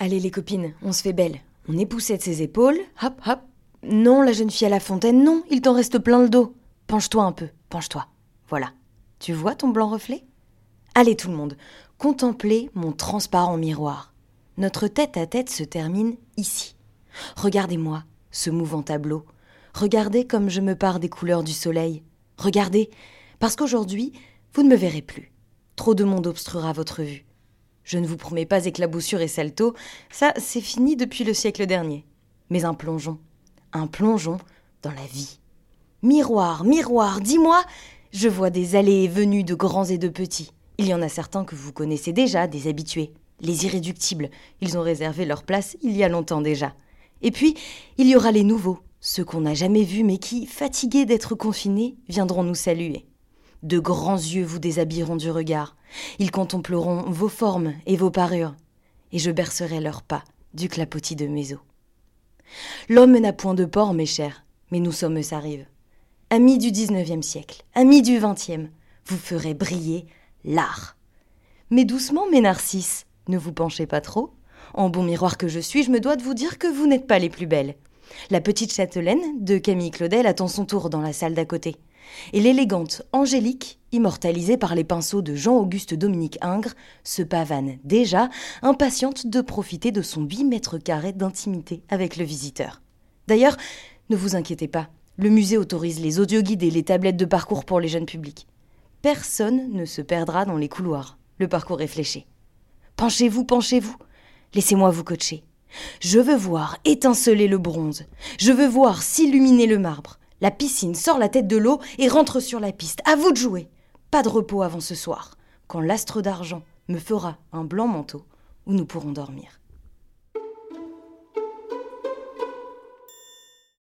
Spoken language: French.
Allez les copines, on se fait belle. On époussette ses épaules, hop hop. Non, la jeune fille à la fontaine, non, il t'en reste plein le dos. Penche-toi un peu, penche-toi. Voilà. Tu vois ton blanc reflet? Allez tout le monde, contemplez mon transparent miroir. Notre tête à tête se termine ici. Regardez-moi, ce mouvant tableau. Regardez comme je me pars des couleurs du soleil. Regardez, parce qu'aujourd'hui, vous ne me verrez plus. Trop de monde obstruera votre vue. Je ne vous promets pas éclaboussure et salto, ça c'est fini depuis le siècle dernier. Mais un plongeon, un plongeon dans la vie. Miroir, miroir, dis-moi, je vois des allées et venues de grands et de petits. Il y en a certains que vous connaissez déjà, des habitués, les irréductibles. Ils ont réservé leur place il y a longtemps déjà. Et puis, il y aura les nouveaux, ceux qu'on n'a jamais vus mais qui, fatigués d'être confinés, viendront nous saluer. De grands yeux vous déshabilleront du regard. Ils contempleront vos formes et vos parures. Et je bercerai leurs pas du clapotis de mes os. L'homme n'a point de port, mes chers, mais nous sommes sa rive. Amis du XIXe siècle, amis du XXe, vous ferez briller l'art. Mais doucement, mes narcisses, ne vous penchez pas trop. En bon miroir que je suis, je me dois de vous dire que vous n'êtes pas les plus belles. La petite châtelaine de Camille Claudel attend son tour dans la salle d'à côté. Et l'élégante Angélique, immortalisée par les pinceaux de Jean-Auguste Dominique Ingres, se pavane déjà, impatiente de profiter de son 8 mètres carrés d'intimité avec le visiteur. D'ailleurs, ne vous inquiétez pas, le musée autorise les audioguides et les tablettes de parcours pour les jeunes publics. Personne ne se perdra dans les couloirs. Le parcours est fléché. Penchez-vous, penchez-vous. Laissez-moi vous coacher. Je veux voir étinceler le bronze. Je veux voir s'illuminer le marbre. La piscine sort la tête de l'eau et rentre sur la piste. À vous de jouer. Pas de repos avant ce soir, quand l'astre d'argent me fera un blanc manteau où nous pourrons dormir.